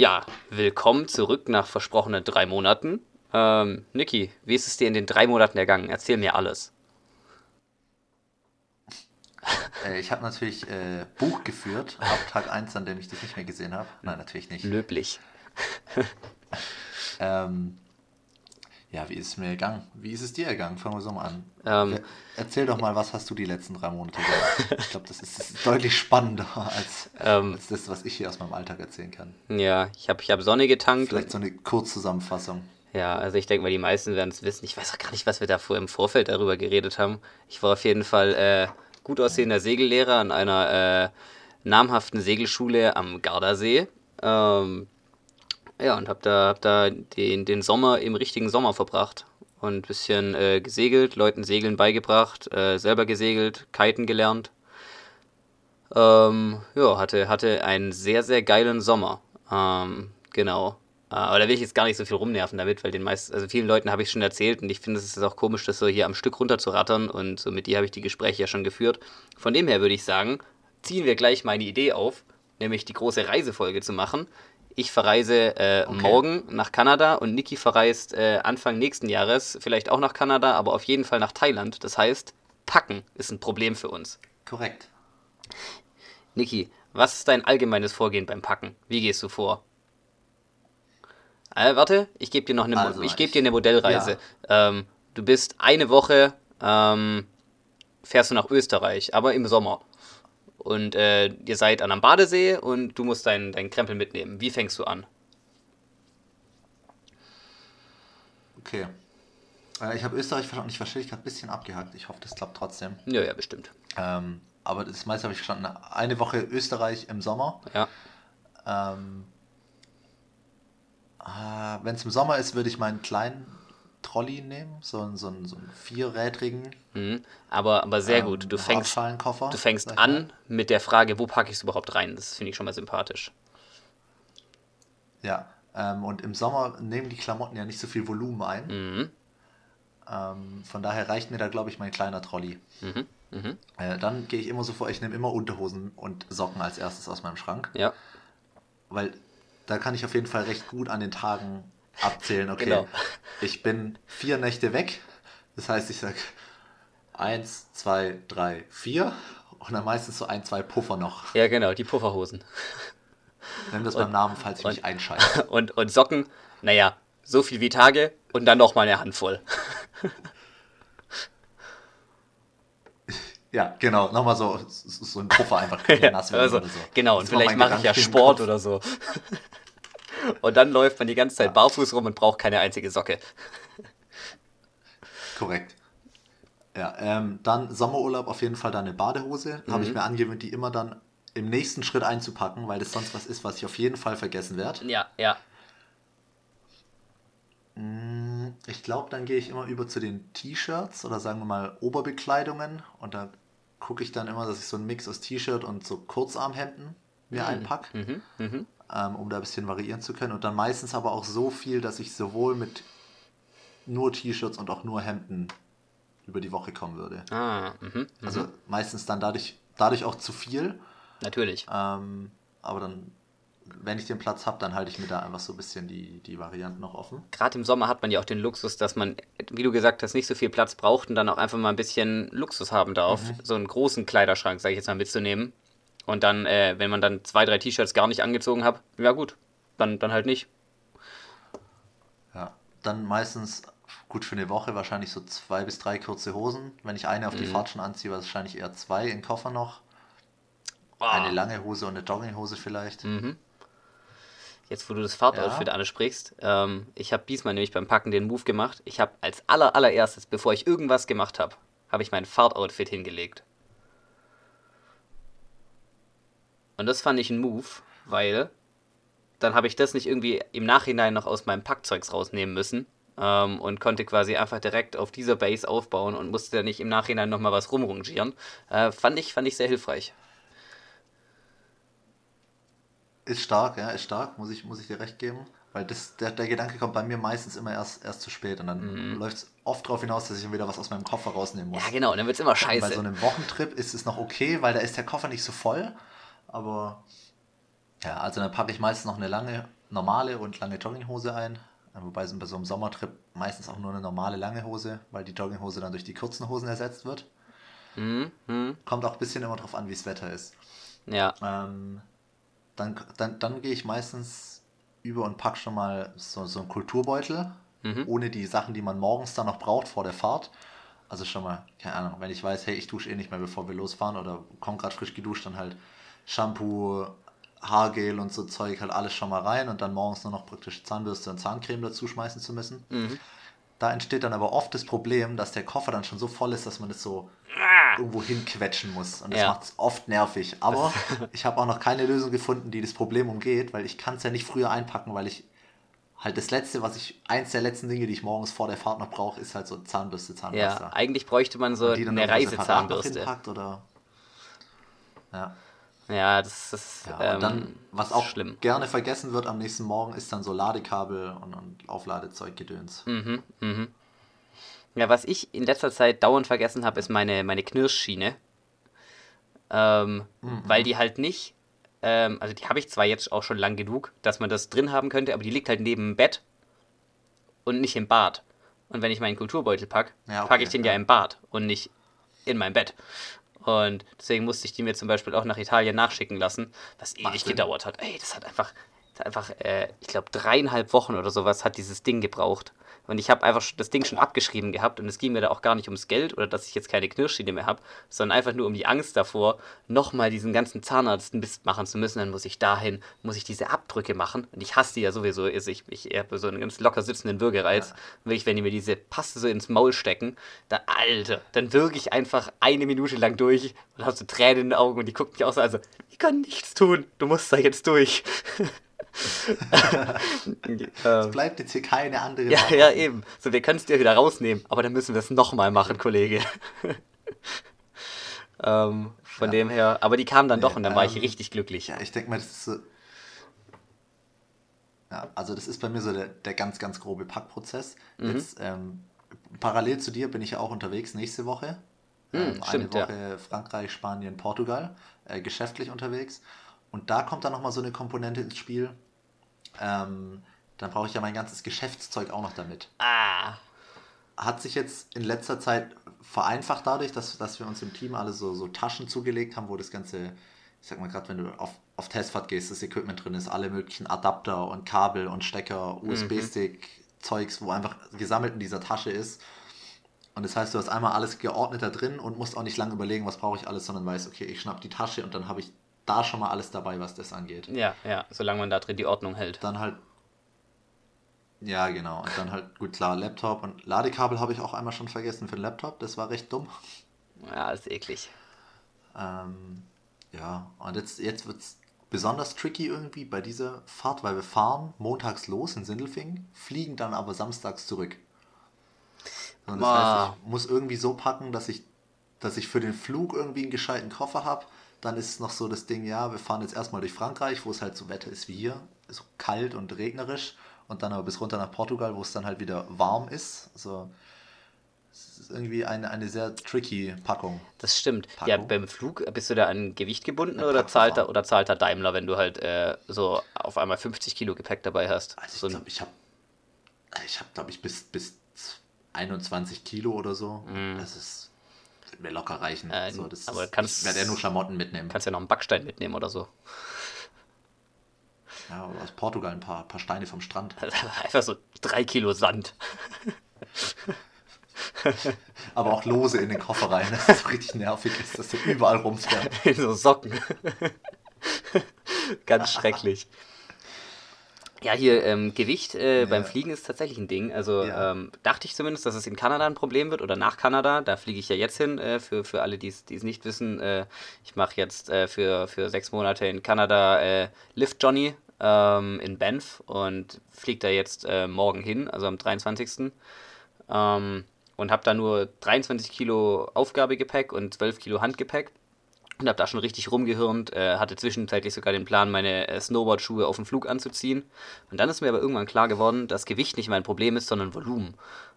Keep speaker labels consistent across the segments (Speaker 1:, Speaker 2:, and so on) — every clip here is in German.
Speaker 1: Ja, willkommen zurück nach versprochenen drei Monaten. Ähm, Niki, wie ist es dir in den drei Monaten ergangen? Erzähl mir alles.
Speaker 2: Äh, ich habe natürlich äh, Buch geführt, ab Tag 1, an dem ich dich nicht mehr gesehen habe. Nein, natürlich nicht.
Speaker 1: Löblich.
Speaker 2: Ähm, ja, wie ist es mir ergangen? Wie ist es dir ergangen? Fangen wir so mal an.
Speaker 1: Ähm,
Speaker 2: Er- Erzähl doch mal, was hast du die letzten drei Monate gemacht? Ich glaube, das ist, das ist deutlich spannender als,
Speaker 1: Ähm.
Speaker 2: als das, was ich hier aus meinem Alltag erzählen kann.
Speaker 1: Ja, ich habe ich hab Sonne getankt.
Speaker 2: Vielleicht so eine Kurzzusammenfassung.
Speaker 1: Ja, also ich denke mal, die meisten werden es wissen. Ich weiß auch gar nicht, was wir da vor im Vorfeld darüber geredet haben. Ich war auf jeden Fall äh, gut aussehender Segellehrer an einer äh, namhaften Segelschule am Gardasee. Ähm, ja, und habe da, hab da den, den Sommer im richtigen Sommer verbracht. Und ein bisschen äh, gesegelt, Leuten Segeln beigebracht, äh, selber gesegelt, Kiten gelernt. Ähm, ja, hatte, hatte einen sehr, sehr geilen Sommer. Ähm, genau. Äh, aber da will ich jetzt gar nicht so viel rumnerven damit, weil den meisten, also vielen Leuten habe ich schon erzählt und ich finde es ist auch komisch, das so hier am Stück runterzurattern und so mit dir habe ich die Gespräche ja schon geführt. Von dem her würde ich sagen, ziehen wir gleich meine Idee auf, nämlich die große Reisefolge zu machen. Ich verreise äh, morgen nach Kanada und Niki verreist äh, Anfang nächsten Jahres vielleicht auch nach Kanada, aber auf jeden Fall nach Thailand. Das heißt, packen ist ein Problem für uns.
Speaker 2: Korrekt.
Speaker 1: Niki, was ist dein allgemeines Vorgehen beim Packen? Wie gehst du vor? Äh, warte, ich gebe dir noch eine,
Speaker 2: Also,
Speaker 1: ich gebe dir eine Modellreise. Ähm, du bist eine Woche, ähm, fährst du nach Österreich, aber im Sommer. Und äh, ihr seid an einem Badesee und du musst deinen dein Krempel mitnehmen. Wie fängst du an?
Speaker 2: Okay. Äh, ich habe Österreich verstanden. Ich verstehe dich gerade ein bisschen abgehakt. Ich hoffe, das klappt trotzdem.
Speaker 1: Ja, ja, bestimmt.
Speaker 2: Ähm, aber das meiste habe ich verstanden. Eine Woche Österreich im Sommer.
Speaker 1: Ja.
Speaker 2: Ähm, äh, Wenn es im Sommer ist, würde ich meinen kleinen Trolley nehmen. So, einen- so, einen, so einen vierrädrigen
Speaker 1: Mhm. Aber, aber sehr
Speaker 2: ähm,
Speaker 1: gut. Du fängst, du fängst an mit der Frage, wo packe ich es überhaupt rein? Das finde ich schon mal sympathisch.
Speaker 2: Ja. Ähm, und im Sommer nehmen die Klamotten ja nicht so viel Volumen ein.
Speaker 1: Mhm.
Speaker 2: Ähm, von daher reicht mir da, glaube ich, mein kleiner Trolley.
Speaker 1: Mhm. Mhm.
Speaker 2: Äh, dann gehe ich immer so vor, ich nehme immer Unterhosen und Socken als erstes aus meinem Schrank.
Speaker 1: Ja.
Speaker 2: Weil da kann ich auf jeden Fall recht gut an den Tagen abzählen, okay,
Speaker 1: Genau.
Speaker 2: ich bin vier Nächte weg. Das heißt, ich sage eins, zwei, drei, vier und dann meistens so ein, zwei Puffer noch.
Speaker 1: Ja, genau, die Pufferhosen.
Speaker 2: Nimm das beim Namen, falls ich mich einscheiße.
Speaker 1: Und, und Socken, naja, so viel wie Tage und dann noch mal eine Handvoll.
Speaker 2: Ja, genau, nochmal so, so ein Puffer einfach ja, nass werden
Speaker 1: also,
Speaker 2: oder so.
Speaker 1: Genau, und vielleicht mache ich ja Sport oder so. Und dann läuft man die ganze Zeit barfuß rum und braucht keine einzige Socke.
Speaker 2: Korrekt. Ja, ähm, dann Sommerurlaub auf jeden Fall dann eine Badehose. Habe
Speaker 1: Mhm.
Speaker 2: ich mir angewöhnt, die immer dann im nächsten Schritt einzupacken, weil das sonst was ist, was ich auf jeden Fall vergessen werde.
Speaker 1: Ja, ja.
Speaker 2: Mm, Ich glaube, dann gehe ich immer über zu den T-Shirts oder sagen wir mal Oberbekleidungen und da gucke ich dann immer, dass ich so einen Mix aus T-Shirt und so Kurzarmhemden mir einpacke,
Speaker 1: Mhm, mhm.
Speaker 2: Ähm, um da ein bisschen variieren zu können. Und dann meistens aber auch so viel, dass ich sowohl mit nur T-Shirts und auch nur Hemden über die Woche kommen würde.
Speaker 1: Ah, mhm, mhm.
Speaker 2: Also meistens dann dadurch, dadurch auch zu viel.
Speaker 1: natürlich.
Speaker 2: Ähm, aber dann, wenn ich den Platz habe, dann halte ich mir da einfach so ein bisschen die, die Varianten noch offen.
Speaker 1: Gerade im Sommer hat man ja auch den Luxus, dass man, wie du gesagt hast, nicht so viel Platz braucht und dann auch einfach mal ein bisschen Luxus haben darf,
Speaker 2: Mhm.
Speaker 1: so einen großen Kleiderschrank, sage ich jetzt mal, mitzunehmen. Und dann, äh, wenn man dann zwei, drei T-Shirts gar nicht angezogen hat, ja gut, dann, dann halt nicht.
Speaker 2: Ja. Dann meistens, gut für eine Woche, wahrscheinlich so zwei bis drei kurze Hosen. Wenn ich eine auf die Fahrt schon anziehe, wahrscheinlich eher zwei im Koffer noch. Eine lange Hose und eine Jogginghose vielleicht.
Speaker 1: Mhm. Jetzt, wo du das Fahrtoutfit
Speaker 2: Ja.
Speaker 1: ansprichst, ähm, ich habe diesmal nämlich beim Packen den Move gemacht. Ich habe als aller, allererstes, bevor ich irgendwas gemacht habe, habe ich mein Fahrtoutfit hingelegt. Und das fand ich ein Move, weil dann habe ich das nicht irgendwie im Nachhinein noch aus meinem Packzeugs rausnehmen müssen ähm, und konnte quasi einfach direkt auf dieser Base aufbauen und musste dann nicht im Nachhinein nochmal was rumrangieren. Äh, fand, ich, fand ich sehr hilfreich.
Speaker 2: Ist stark, ja, ist stark, muss ich, muss ich dir recht geben. Weil das, der, der Gedanke kommt bei mir meistens immer erst, erst zu spät und dann läuft es oft darauf hinaus, dass ich dann wieder was aus meinem Koffer rausnehmen muss.
Speaker 1: Ja, genau, dann wird es immer
Speaker 2: Bei
Speaker 1: scheiße.
Speaker 2: so einem Wochentrip ist es noch okay, weil da ist der Koffer nicht so voll. Aber ja, also dann packe ich meistens noch eine lange normale und lange Jogginghose ein. Wobei es bei so einem Sommertrip meistens auch nur eine normale lange Hose, weil die Jogginghose dann durch die kurzen Hosen ersetzt wird. Mhm. mhm. Kommt auch ein bisschen immer drauf an, wie das Wetter ist. Ja. Ähm, dann, dann, dann gehe ich meistens über und packe schon mal so, so einen Kulturbeutel, mhm. ohne die Sachen, die man morgens dann noch braucht vor der Fahrt. Also schon mal, keine Ahnung, wenn ich weiß, hey, ich dusche eh nicht mehr, bevor wir losfahren oder komme gerade frisch geduscht, dann halt Shampoo, Haargel und so Zeug halt alles schon mal rein und dann morgens nur noch praktisch Zahnbürste und Zahncreme dazu schmeißen zu müssen. Mhm. Da entsteht dann aber oft das Problem, dass der Koffer dann schon so voll ist, dass man es so ah. irgendwo hinquetschen muss. Und das ja. macht es oft nervig. Aber ich habe auch noch keine Lösung gefunden, die das Problem umgeht, weil ich kann es ja nicht früher einpacken, weil ich halt das letzte, was ich, eins der letzten Dinge, die ich morgens vor der Fahrt noch brauche, ist halt so Zahnbürste, Zahnpasta.
Speaker 1: Ja, eigentlich bräuchte man so eine Reisezahnbürste.
Speaker 2: Oder
Speaker 1: ja. Ja, das ist ja,
Speaker 2: ähm, dann, was auch schlimm. gerne vergessen wird am nächsten Morgen, ist dann so Ladekabel und, und Aufladezeug-Gedöns. Mhm, mhm.
Speaker 1: Ja, was ich in letzter Zeit dauernd vergessen habe, ist meine, meine Knirschschiene. Ähm, mhm. Weil die halt nicht, ähm, also die habe ich zwar jetzt auch schon lang genug, dass man das drin haben könnte, aber die liegt halt neben dem Bett und nicht im Bad. Und wenn ich meinen Kulturbeutel packe, ja, okay, packe ich den ja. ja im Bad und nicht in mein Bett. Und deswegen musste ich die mir zum Beispiel auch nach Italien nachschicken lassen, was ewig gedauert hat. Ey, das hat einfach, das hat einfach äh, ich glaube, dreieinhalb Wochen oder sowas hat dieses Ding gebraucht. Und ich habe einfach das Ding schon abgeschrieben gehabt und es ging mir da auch gar nicht ums Geld oder dass ich jetzt keine Knirschschiene mehr habe, sondern einfach nur um die Angst davor, nochmal diesen ganzen Zahnarztmist machen zu müssen. Dann muss ich dahin, muss ich diese Abdrücke machen. Und ich hasse die ja sowieso. Also ich, ich habe so einen ganz locker sitzenden Bürgerreiz. Ja. Wirklich, wenn die mir diese Paste so ins Maul stecken, da, Alter, dann würge ich einfach eine Minute lang durch und habe so Tränen in den Augen und die guckt mich auch so, also, ich kann nichts tun, du musst da jetzt durch.
Speaker 2: es bleibt jetzt hier keine andere
Speaker 1: Ja, ja, eben. So, wir können es dir wieder rausnehmen, aber dann müssen wir es nochmal machen, Kollege. ähm, von ja. dem her, aber die kamen dann nee, doch und dann ähm, war ich ähm, richtig glücklich.
Speaker 2: Ja, ich denke mal, das ist so. Ja, also das ist bei mir so der, der ganz, ganz grobe Packprozess. Mhm. Jetzt ähm, parallel zu dir bin ich ja auch unterwegs nächste Woche. Mhm, ähm, stimmt, eine Woche ja. Frankreich, Spanien, Portugal, äh, geschäftlich unterwegs. Und da kommt dann nochmal so eine Komponente ins Spiel. Ähm, dann brauche ich ja mein ganzes Geschäftszeug auch noch damit. Ah. Hat sich jetzt in letzter Zeit vereinfacht dadurch, dass, dass wir uns im Team alle so, so Taschen zugelegt haben, wo das ganze, ich sag mal gerade, wenn du auf, auf Testfahrt gehst, das Equipment drin ist, alle möglichen Adapter und Kabel und Stecker, USB-Stick, mhm. Zeugs, wo einfach gesammelt in dieser Tasche ist. Und das heißt, du hast einmal alles geordnet da drin und musst auch nicht lange überlegen, was brauche ich alles, sondern weißt, okay, ich schnapp die Tasche und dann habe ich da schon mal alles dabei, was das angeht.
Speaker 1: Ja, ja, solange man da drin die Ordnung hält.
Speaker 2: Dann halt. Ja, genau. Und dann halt, gut, klar, Laptop und Ladekabel habe ich auch einmal schon vergessen für den Laptop. Das war recht dumm.
Speaker 1: Ja, ist eklig.
Speaker 2: Ähm, ja, und jetzt, jetzt wird es besonders tricky irgendwie bei dieser Fahrt, weil wir fahren montags los in Sindelfingen, fliegen dann aber samstags zurück. Und das heißt, ich muss irgendwie so packen, dass ich, dass ich für den Flug irgendwie einen gescheiten Koffer habe dann ist es noch so das Ding, ja, wir fahren jetzt erstmal durch Frankreich, wo es halt so Wetter ist wie hier, so kalt und regnerisch. Und dann aber bis runter nach Portugal, wo es dann halt wieder warm ist. Also es ist irgendwie eine, eine sehr tricky Packung.
Speaker 1: Das stimmt. Packung. Ja, beim Flug bist du da an Gewicht gebunden oder zahlt, er, oder zahlt er Daimler, wenn du halt äh, so auf einmal 50 Kilo Gepäck dabei hast?
Speaker 2: Also so ich glaube, ich habe, ich habe, glaube ich, bis, bis 21 Kilo oder so. Mm. Das ist wird mir locker reichen. Äh, so, das aber ist, kannst, ich werde ja nur Klamotten mitnehmen.
Speaker 1: Kannst ja noch einen Backstein mitnehmen oder so.
Speaker 2: Ja, oder aus Portugal ein paar, paar Steine vom Strand.
Speaker 1: Einfach so drei Kilo Sand.
Speaker 2: aber auch lose in den Koffer rein, dass das so richtig nervig ist, dass der überall rumfährt.
Speaker 1: In so Socken. Ganz schrecklich. Ja, hier ähm, Gewicht äh, ja. beim Fliegen ist tatsächlich ein Ding. Also ja. ähm, dachte ich zumindest, dass es in Kanada ein Problem wird oder nach Kanada. Da fliege ich ja jetzt hin. Äh, für, für alle, die es nicht wissen, äh, ich mache jetzt äh, für, für sechs Monate in Kanada äh, Lift Johnny ähm, in Banff und fliege da jetzt äh, morgen hin, also am 23. Ähm, und habe da nur 23 Kilo Aufgabegepäck und 12 Kilo Handgepäck und habe da schon richtig rumgehirnt, äh, hatte zwischenzeitlich sogar den Plan, meine äh, Snowboard-Schuhe auf dem Flug anzuziehen. Und dann ist mir aber irgendwann klar geworden, dass Gewicht nicht mein Problem ist, sondern Volumen.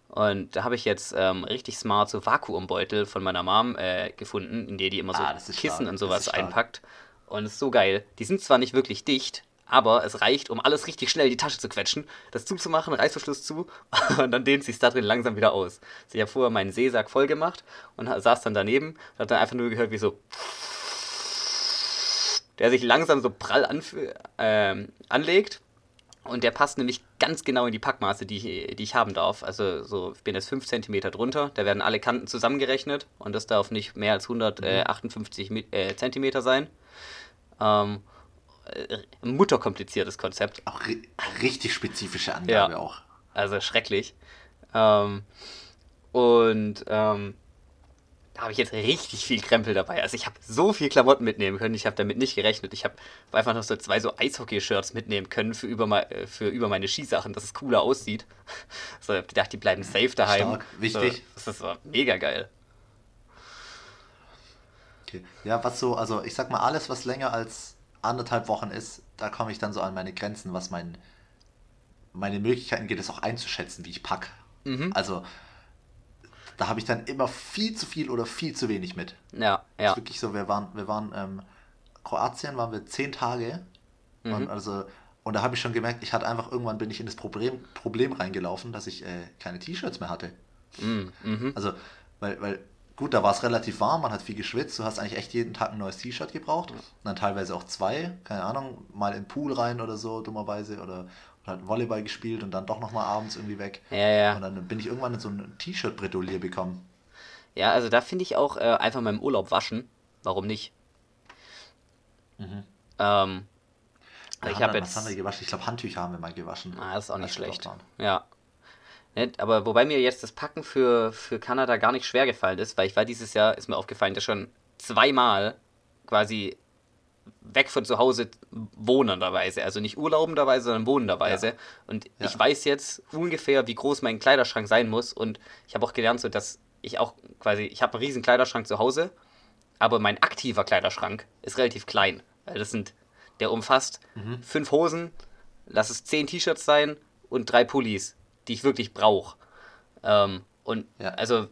Speaker 1: Und da habe ich jetzt ähm, richtig smart so Vakuumbeutel von meiner Mom äh, gefunden, in der die immer so ah, Kissen stark. und sowas einpackt. Und ist so geil. Die sind zwar nicht wirklich dicht, aber es reicht, um alles richtig schnell in die Tasche zu quetschen, das zuzumachen, Reißverschluss zu und dann dehnt sich da drin langsam wieder aus. Also ich habe vorher meinen Seesack voll gemacht und saß dann daneben und hat dann einfach nur gehört, wie so der sich langsam so prall äh, anlegt und der passt nämlich ganz genau in die Packmaße, die ich, die ich haben darf. Also so, ich bin jetzt 5 cm drunter, da werden alle Kanten zusammengerechnet und das darf nicht mehr als 158 mhm. äh, cm sein. Ähm, äh, mutterkompliziertes Konzept.
Speaker 2: Auch ri richtig spezifische Angabe ja, auch.
Speaker 1: Also schrecklich. Ähm, und ähm, da habe ich jetzt richtig viel Krempel dabei. Also ich habe so viel Klamotten mitnehmen können. Ich habe damit nicht gerechnet. Ich habe einfach noch so zwei so Eishockey-Shirts mitnehmen können für über, äh, für über meine Skisachen, dass es cooler aussieht. So, ich habe gedacht, die bleiben safe daheim. Stark,
Speaker 2: wichtig.
Speaker 1: So, das war mega geil.
Speaker 2: Okay. Ja, was so, also ich sag mal, alles, was länger als anderthalb Wochen ist, da komme ich dann so an meine Grenzen, was mein, meine Möglichkeiten geht, es auch einzuschätzen, wie ich packe. Mhm. Also da habe ich dann immer viel zu viel oder viel zu wenig mit.
Speaker 1: Ja, ja.
Speaker 2: ist wirklich so, wir waren, wir waren, ähm, Kroatien waren wir zehn Tage mhm. und also und da habe ich schon gemerkt, ich hatte einfach irgendwann bin ich in das Problem, Problem reingelaufen, dass ich äh, keine T-Shirts mehr hatte. Mhm. mhm. Also, weil, weil Gut, da war es relativ warm, man hat viel geschwitzt, du hast eigentlich echt jeden Tag ein neues T-Shirt gebraucht. Und dann teilweise auch zwei, keine Ahnung, mal in den Pool rein oder so, dummerweise, oder, oder halt Volleyball gespielt und dann doch nochmal abends irgendwie weg.
Speaker 1: Ja, ja.
Speaker 2: Und dann bin ich irgendwann in so ein T-Shirt-Bredouillier bekommen.
Speaker 1: Ja, also da finde ich auch äh, einfach mal im Urlaub waschen. Warum nicht? Mhm. Ähm,
Speaker 2: ich habe jetzt. Was haben wir gewaschen? Ich glaube, Handtücher haben wir mal gewaschen.
Speaker 1: Ah, das ist auch nicht schlecht. Ja. Ne? Aber wobei mir jetzt das Packen für, für Kanada gar nicht schwer gefallen ist, weil ich war dieses Jahr, ist mir aufgefallen, dass schon zweimal quasi weg von zu Hause wohnenderweise. Also nicht urlaubenderweise, sondern wohnenderweise. Ja. Und ja. ich weiß jetzt ungefähr, wie groß mein Kleiderschrank sein muss. Und ich habe auch gelernt, so dass ich auch quasi, ich habe einen riesen Kleiderschrank zu Hause, aber mein aktiver Kleiderschrank ist relativ klein. Weil das sind, der umfasst mhm. fünf Hosen, lass es zehn T-Shirts sein und drei Pullis die ich wirklich brauche. Ähm, und ja. also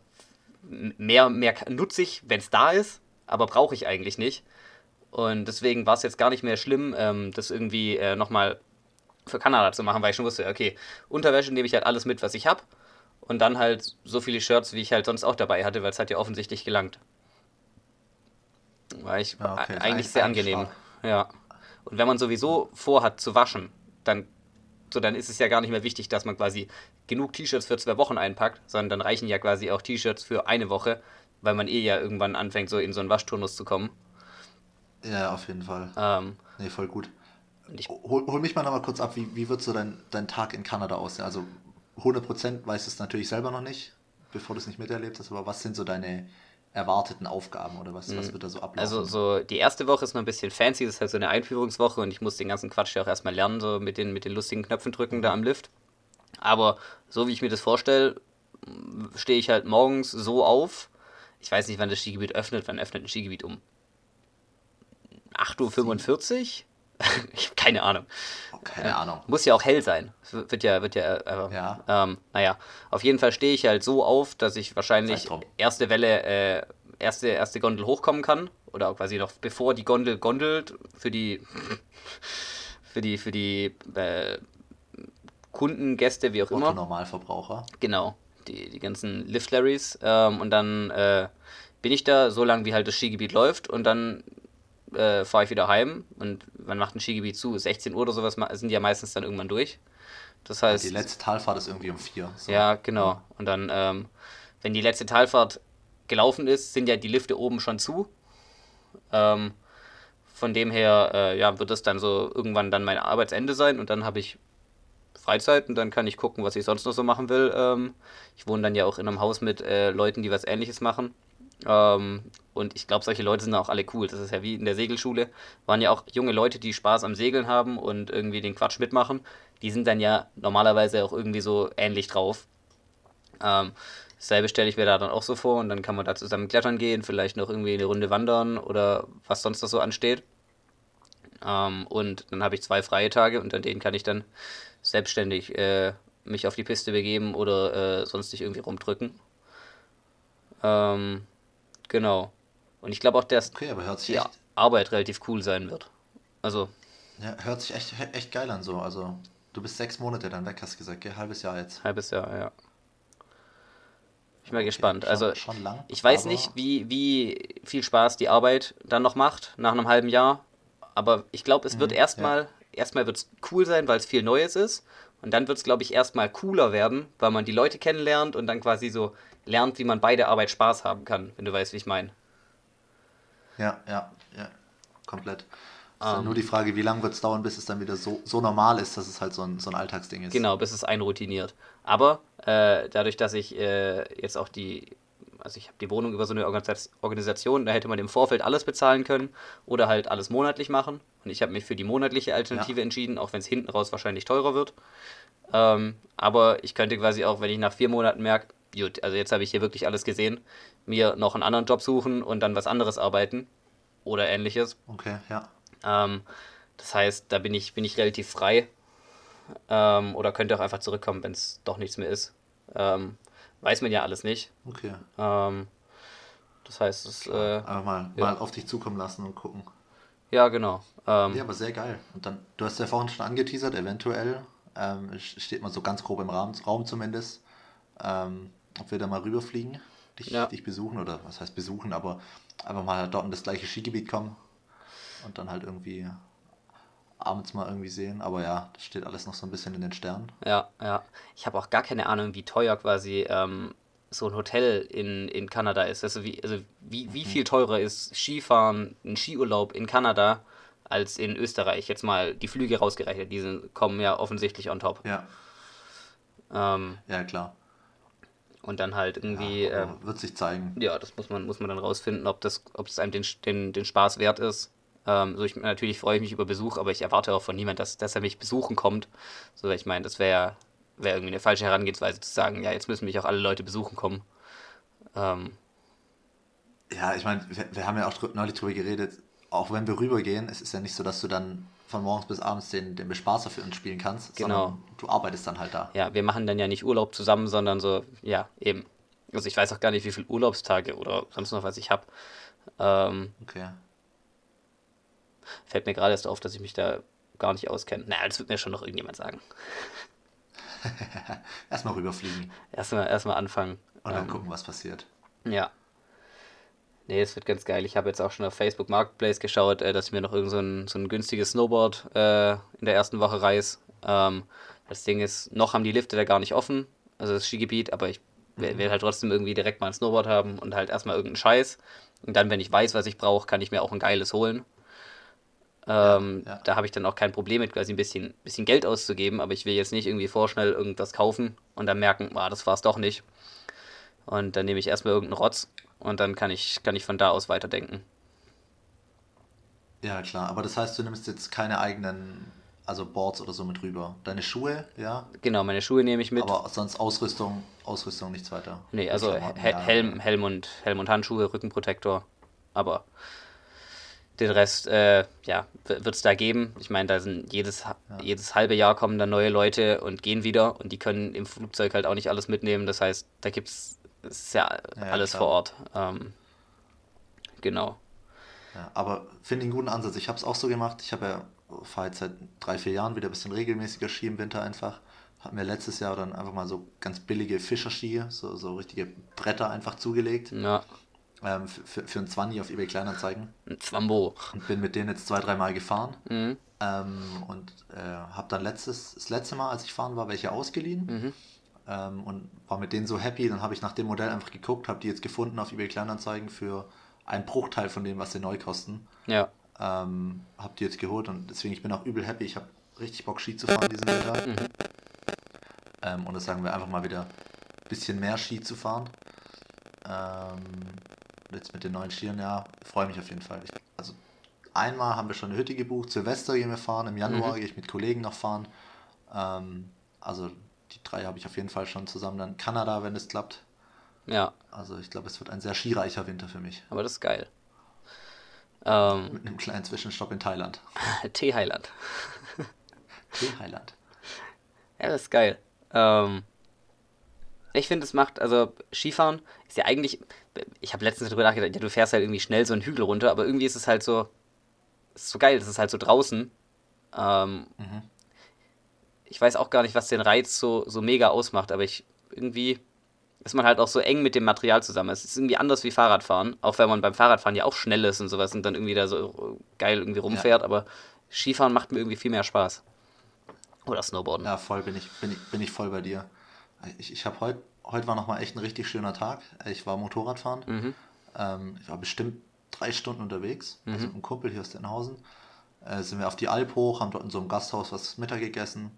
Speaker 1: mehr, mehr nutze ich, wenn es da ist, aber brauche ich eigentlich nicht. Und deswegen war es jetzt gar nicht mehr schlimm, ähm, das irgendwie äh, nochmal für Kanada zu machen, weil ich schon wusste, okay, Unterwäsche nehme ich halt alles mit, was ich habe. Und dann halt so viele Shirts, wie ich halt sonst auch dabei hatte, weil es hat ja offensichtlich gelangt. War ich ja, okay. eigentlich sehr angenehm. Ja. Und wenn man sowieso vorhat zu waschen, dann so dann ist es ja gar nicht mehr wichtig, dass man quasi genug T-Shirts für zwei Wochen einpackt, sondern dann reichen ja quasi auch T-Shirts für eine Woche, weil man eh ja irgendwann anfängt, so in so einen Waschturnus zu kommen.
Speaker 2: Ja, auf jeden Fall.
Speaker 1: Ähm,
Speaker 2: nee, voll gut. Hol, hol, mich mal nochmal kurz ab, wie, wie wird so dein, dein Tag in Kanada aussehen? Also 100% weißt du es natürlich selber noch nicht, bevor du es nicht miterlebt hast, aber was sind so deine erwarteten Aufgaben oder was, was mhm. wird da so ablaufen?
Speaker 1: Also so die erste Woche ist noch ein bisschen fancy, das ist halt so eine Einführungswoche und ich muss den ganzen Quatsch ja auch erstmal lernen, so mit den, mit den lustigen Knöpfen drücken da am Lift. Aber so wie ich mir das vorstelle, stehe ich halt morgens so auf. Ich weiß nicht, wann das Skigebiet öffnet. Wann öffnet ein Skigebiet um? 8.45 Uhr? ich habe keine Ahnung.
Speaker 2: Keine Ahnung.
Speaker 1: Muss ja auch hell sein. Wird ja, wird ja, äh, ja. Ähm, naja, auf jeden Fall stehe ich halt so auf, dass ich wahrscheinlich erste Welle, äh, erste, erste Gondel hochkommen kann. Oder quasi noch bevor die Gondel gondelt für die, für die, für die äh, Kunden, Gäste, wie auch immer.
Speaker 2: Normalverbraucher.
Speaker 1: Genau, die, die ganzen Lift-Larrys. Ähm, und dann äh, bin ich da so lange, wie halt das Skigebiet läuft. Und dann äh, fahre ich wieder heim und man macht ein Skigebiet zu, 16 Uhr oder sowas sind die ja meistens dann irgendwann durch. Das heißt.
Speaker 2: Die letzte Talfahrt ist irgendwie um 4.
Speaker 1: So. Ja, genau. Und dann, ähm, wenn die letzte Talfahrt gelaufen ist, sind ja die Lifte oben schon zu. Ähm, von dem her, äh, ja, wird das dann so irgendwann dann mein Arbeitsende sein und dann habe ich Freizeit und dann kann ich gucken, was ich sonst noch so machen will. Ähm, ich wohne dann ja auch in einem Haus mit äh, Leuten, die was ähnliches machen. Ähm, und ich glaube, solche Leute sind auch alle cool. Das ist ja wie in der Segelschule. Waren ja auch junge Leute, die Spaß am Segeln haben und irgendwie den Quatsch mitmachen. Die sind dann ja normalerweise auch irgendwie so ähnlich drauf. Ähm, dasselbe stelle ich mir da dann auch so vor und dann kann man da zusammen klettern gehen, vielleicht noch irgendwie eine Runde wandern oder was sonst noch so ansteht. Ähm, und dann habe ich zwei freie Tage und an denen kann ich dann selbstständig äh, mich auf die Piste begeben oder äh, sonst nicht irgendwie rumdrücken. Ähm, Genau. Und ich glaube auch, dass
Speaker 2: okay,
Speaker 1: die Arbeit relativ cool sein wird. Also.
Speaker 2: Ja, hört sich echt, echt geil an so. Also, du bist sechs Monate dann weg, hast du gesagt, gell? Halbes Jahr jetzt.
Speaker 1: Halbes Jahr, ja. Ich bin mal okay, gespannt. Schon, also, schon lang, ich weiß nicht, wie, wie viel Spaß die Arbeit dann noch macht nach einem halben Jahr. Aber ich glaube, es wird mhm, erstmal, ja. erstmal wird es cool sein, weil es viel Neues ist. Und dann wird es, glaube ich, erstmal cooler werden, weil man die Leute kennenlernt und dann quasi so lernt, wie man bei der Arbeit Spaß haben kann, wenn du weißt, wie ich meine.
Speaker 2: Ja, ja, ja, komplett. Es ist um, nur die Frage, wie lange wird es dauern, bis es dann wieder so, so normal ist, dass es halt so ein, so ein Alltagsding ist.
Speaker 1: Genau, bis es einroutiniert. Aber äh, dadurch, dass ich äh, jetzt auch die, also ich habe die Wohnung über so eine Organisation, da hätte man im Vorfeld alles bezahlen können oder halt alles monatlich machen. Und ich habe mich für die monatliche Alternative ja. entschieden, auch wenn es hinten raus wahrscheinlich teurer wird. Ähm, aber ich könnte quasi auch, wenn ich nach vier Monaten merke, gut, also jetzt habe ich hier wirklich alles gesehen, mir noch einen anderen Job suchen und dann was anderes arbeiten oder ähnliches.
Speaker 2: Okay, ja.
Speaker 1: Ähm, das heißt, da bin ich, bin ich relativ frei. Ähm, oder könnte auch einfach zurückkommen, wenn es doch nichts mehr ist. Ähm, weiß man ja alles nicht.
Speaker 2: Okay.
Speaker 1: Ähm, das heißt, es. Äh,
Speaker 2: aber mal, ja. mal auf dich zukommen lassen und gucken.
Speaker 1: Ja, genau.
Speaker 2: Ähm, ja, aber sehr geil. Und dann, du hast ja vorhin schon angeteasert, eventuell, ähm, steht mal so ganz grob im Raum, Raum zumindest, ob wir da mal rüberfliegen, dich, ja. dich besuchen oder was heißt besuchen, aber einfach mal dort in das gleiche Skigebiet kommen und dann halt irgendwie abends mal irgendwie sehen. Aber ja, das steht alles noch so ein bisschen in den Sternen.
Speaker 1: Ja, ja. Ich habe auch gar keine Ahnung, wie teuer quasi ähm, so ein Hotel in, in Kanada ist. Also wie, also wie, wie mhm. viel teurer ist Skifahren, ein Skiurlaub in Kanada als in Österreich? Jetzt mal die Flüge rausgerechnet, die sind, kommen ja offensichtlich on top.
Speaker 2: Ja.
Speaker 1: Ähm,
Speaker 2: ja, klar.
Speaker 1: Und dann halt irgendwie.
Speaker 2: Ja, ähm, wird sich zeigen.
Speaker 1: Ja, das muss man, muss man dann rausfinden, ob das, ob es einem den, den, den Spaß wert ist. Ähm, so ich, natürlich freue ich mich über Besuch, aber ich erwarte auch von niemandem, dass, dass er mich besuchen kommt. So, ich meine, das wäre wär irgendwie eine falsche Herangehensweise zu sagen, ja, jetzt müssen mich auch alle Leute besuchen kommen. Ähm,
Speaker 2: ja, ich meine, wir, wir, haben ja auch neulich drüber geredet, auch wenn wir rübergehen, es ist ja nicht so, dass du dann von morgens bis abends den, den Bespaßer für uns spielen kannst,
Speaker 1: genau.
Speaker 2: du arbeitest dann halt da.
Speaker 1: Ja, wir machen dann ja nicht Urlaub zusammen, sondern so, ja, eben. Also ich weiß auch gar nicht, wie viele Urlaubstage oder sonst noch was ich habe. Ähm,
Speaker 2: okay.
Speaker 1: Fällt mir gerade erst auf, dass ich mich da gar nicht auskenne. Naja, das wird mir schon noch irgendjemand sagen.
Speaker 2: erstmal rüberfliegen.
Speaker 1: Erstmal erst anfangen.
Speaker 2: Und dann ähm, gucken, was passiert.
Speaker 1: Ja. Nee, es wird ganz geil. Ich habe jetzt auch schon auf Facebook Marketplace geschaut, äh, dass ich mir noch irgend so ein, so ein günstiges Snowboard äh, in der ersten Woche reiß. Ähm, das Ding ist, noch haben die Lifte da gar nicht offen, also das Skigebiet, aber ich will, will halt trotzdem irgendwie direkt mal ein Snowboard haben und halt erstmal irgendeinen Scheiß. Und dann, wenn ich weiß, was ich brauche, kann ich mir auch ein geiles holen. Ähm, ja, ja. Da habe ich dann auch kein Problem mit, quasi ein bisschen, bisschen Geld auszugeben, aber ich will jetzt nicht irgendwie vorschnell irgendwas kaufen und dann merken, ah, das war es doch nicht. Und dann nehme ich erstmal irgendeinen Rotz und dann kann ich, kann ich von da aus weiterdenken.
Speaker 2: Ja, klar, aber das heißt, du nimmst jetzt keine eigenen, also Boards oder so mit rüber. Deine Schuhe, ja?
Speaker 1: Genau, meine Schuhe nehme ich mit.
Speaker 2: Aber sonst Ausrüstung, Ausrüstung nichts weiter.
Speaker 1: Nee, also Helm, Helm, und, Helm und Handschuhe, Rückenprotektor. Aber den Rest, äh, ja, wird es da geben. Ich meine, da sind jedes, ja. jedes halbe Jahr kommen da neue Leute und gehen wieder und die können im Flugzeug halt auch nicht alles mitnehmen. Das heißt, da gibt es ja, ja alles klar. vor Ort. Ähm, genau.
Speaker 2: Ja, aber finde ich einen guten Ansatz. Ich habe es auch so gemacht. Ich habe ja, fahre jetzt seit drei, vier Jahren wieder ein bisschen regelmäßiger Ski im Winter einfach. Habe mir letztes Jahr dann einfach mal so ganz billige Fischerski, so, so richtige Bretter einfach zugelegt.
Speaker 1: Ja
Speaker 2: ähm, für, für ein 20 auf eBay Kleinanzeigen.
Speaker 1: Ein Zwambo.
Speaker 2: Und bin mit denen jetzt zwei, dreimal gefahren.
Speaker 1: Mhm.
Speaker 2: Ähm, und äh, habe dann letztes, das letzte Mal, als ich fahren war, welche ausgeliehen.
Speaker 1: Mhm.
Speaker 2: Ähm, und war mit denen so happy. Dann habe ich nach dem Modell einfach geguckt, habe die jetzt gefunden auf eBay Kleinanzeigen für einen Bruchteil von dem, was sie neu kosten.
Speaker 1: Ja.
Speaker 2: Ähm, habe die jetzt geholt und deswegen ich bin auch übel happy. Ich habe richtig Bock Ski zu fahren diesen Winter.
Speaker 1: Mhm.
Speaker 2: Ähm, und das sagen wir einfach mal wieder ein bisschen mehr Ski zu fahren. Ähm, jetzt mit den neuen Skiern, ja, freue mich auf jeden Fall. Ich, also einmal haben wir schon eine Hütte gebucht, Silvester gehen wir fahren, im Januar mhm. gehe ich mit Kollegen noch fahren. Ähm, also die drei habe ich auf jeden Fall schon zusammen. Dann Kanada, wenn es klappt.
Speaker 1: Ja.
Speaker 2: Also ich glaube, es wird ein sehr skireicher Winter für mich.
Speaker 1: Aber das ist geil. Ähm,
Speaker 2: mit einem kleinen Zwischenstopp in Thailand.
Speaker 1: Tee-Highland.
Speaker 2: Tee-Highland.
Speaker 1: Ja, das ist geil. Ähm, ich finde, es macht, also Skifahren ist ja eigentlich, ich habe letztens darüber nachgedacht, ja, du fährst halt irgendwie schnell so einen Hügel runter, aber irgendwie ist es halt so, ist so geil, es ist halt so draußen Ähm, mhm. Ich weiß auch gar nicht, was den Reiz so, so mega ausmacht, aber ich irgendwie ist man halt auch so eng mit dem Material zusammen. Es ist irgendwie anders wie Fahrradfahren, auch wenn man beim Fahrradfahren ja auch schnell ist und sowas und dann irgendwie da so geil irgendwie rumfährt, ja. aber Skifahren macht mir irgendwie viel mehr Spaß. Oder Snowboarden.
Speaker 2: Ja, voll bin ich, bin ich, bin ich voll bei dir. Ich, ich habe heute, heute war nochmal echt ein richtig schöner Tag. Ich war Motorradfahren. Mhm. Ähm, ich war bestimmt drei Stunden unterwegs, also mhm. also mit einem Kumpel hier aus Denhausen. Äh, sind wir auf die Alp hoch, haben dort in so einem Gasthaus was Mittag gegessen,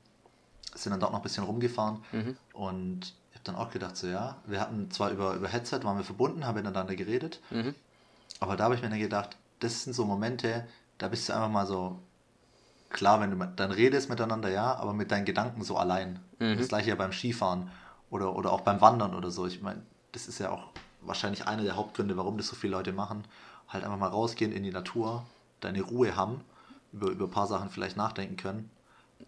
Speaker 2: sind dann dort noch ein bisschen rumgefahren mhm. und ich habe dann auch gedacht, so ja, wir hatten zwar über, über Headset, waren wir verbunden, haben miteinander geredet, mhm. aber da habe ich mir dann gedacht, das sind so Momente, da bist du einfach mal so klar, wenn du dann redest miteinander, ja, aber mit deinen Gedanken so allein. Mhm. Das gleiche ja beim Skifahren oder, oder auch beim Wandern oder so. Ich meine, das ist ja auch wahrscheinlich einer der Hauptgründe, warum das so viele Leute machen. Halt einfach mal rausgehen in die Natur, deine Ruhe haben, über, über ein paar Sachen vielleicht nachdenken können.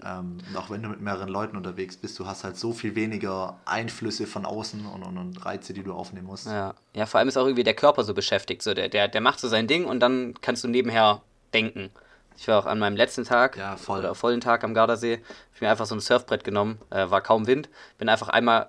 Speaker 2: Ähm, und auch wenn du mit mehreren Leuten unterwegs bist, du hast halt so viel weniger Einflüsse von außen und, und, und Reize, die du aufnehmen musst.
Speaker 1: Ja. ja, vor allem ist auch irgendwie der Körper so beschäftigt. So der, der, der macht so sein Ding und dann kannst du nebenher denken. Ich war auch an meinem letzten Tag, ja, voll. oder vollen Tag am Gardasee, ich mir einfach so ein Surfbrett genommen, äh, war kaum Wind, bin einfach einmal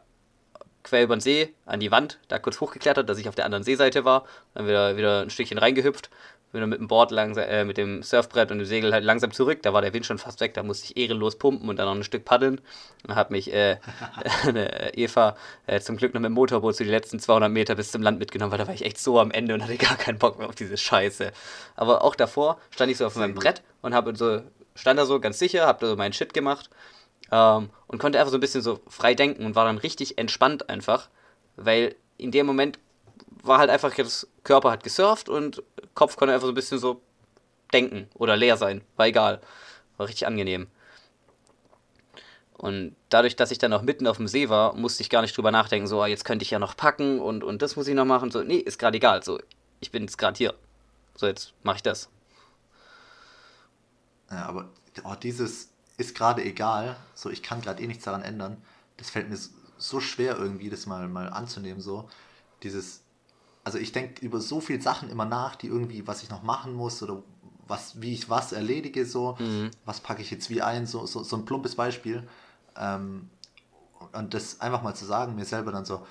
Speaker 1: quer über den See an die Wand, da kurz hochgeklettert, dass ich auf der anderen Seeseite war, dann wieder, wieder ein Stückchen reingehüpft, bin dann mit dem Board langsam, äh, mit dem Surfbrett und dem Segel halt langsam zurück, da war der Wind schon fast weg, da musste ich ehrenlos pumpen und dann noch ein Stück paddeln und hat mich äh, Eva äh, zum Glück noch mit dem Motorboot zu so die letzten 200 Meter bis zum Land mitgenommen, weil da war ich echt so am Ende und hatte gar keinen Bock mehr auf diese Scheiße. Aber auch davor stand ich so auf meinem. Brett und habe so, stand da so ganz sicher, habe da so meinen Shit gemacht ähm, und konnte einfach so ein bisschen so frei denken und war dann richtig entspannt einfach, weil in dem Moment war halt einfach, das Körper hat gesurft und Kopf konnte einfach so ein bisschen so denken oder leer sein, war egal. War richtig angenehm. Und dadurch, dass ich dann auch mitten auf dem See war, musste ich gar nicht drüber nachdenken, so, ah, jetzt könnte ich ja noch packen und, und das muss ich noch machen. So, nee, ist gerade egal. So, ich bin jetzt gerade hier. So, jetzt mache ich das.
Speaker 2: Ja, aber oh, dieses ist gerade egal, so ich kann gerade eh nichts daran ändern. Das fällt mir so schwer irgendwie, das mal, mal anzunehmen, so. Dieses, also ich denke über so viele Sachen immer nach, die irgendwie, was ich noch machen muss oder was, wie ich was erledige, so, mhm. was packe ich jetzt wie ein, so, so, so ein plumpes Beispiel. Ähm, und das einfach mal zu sagen, mir selber dann so,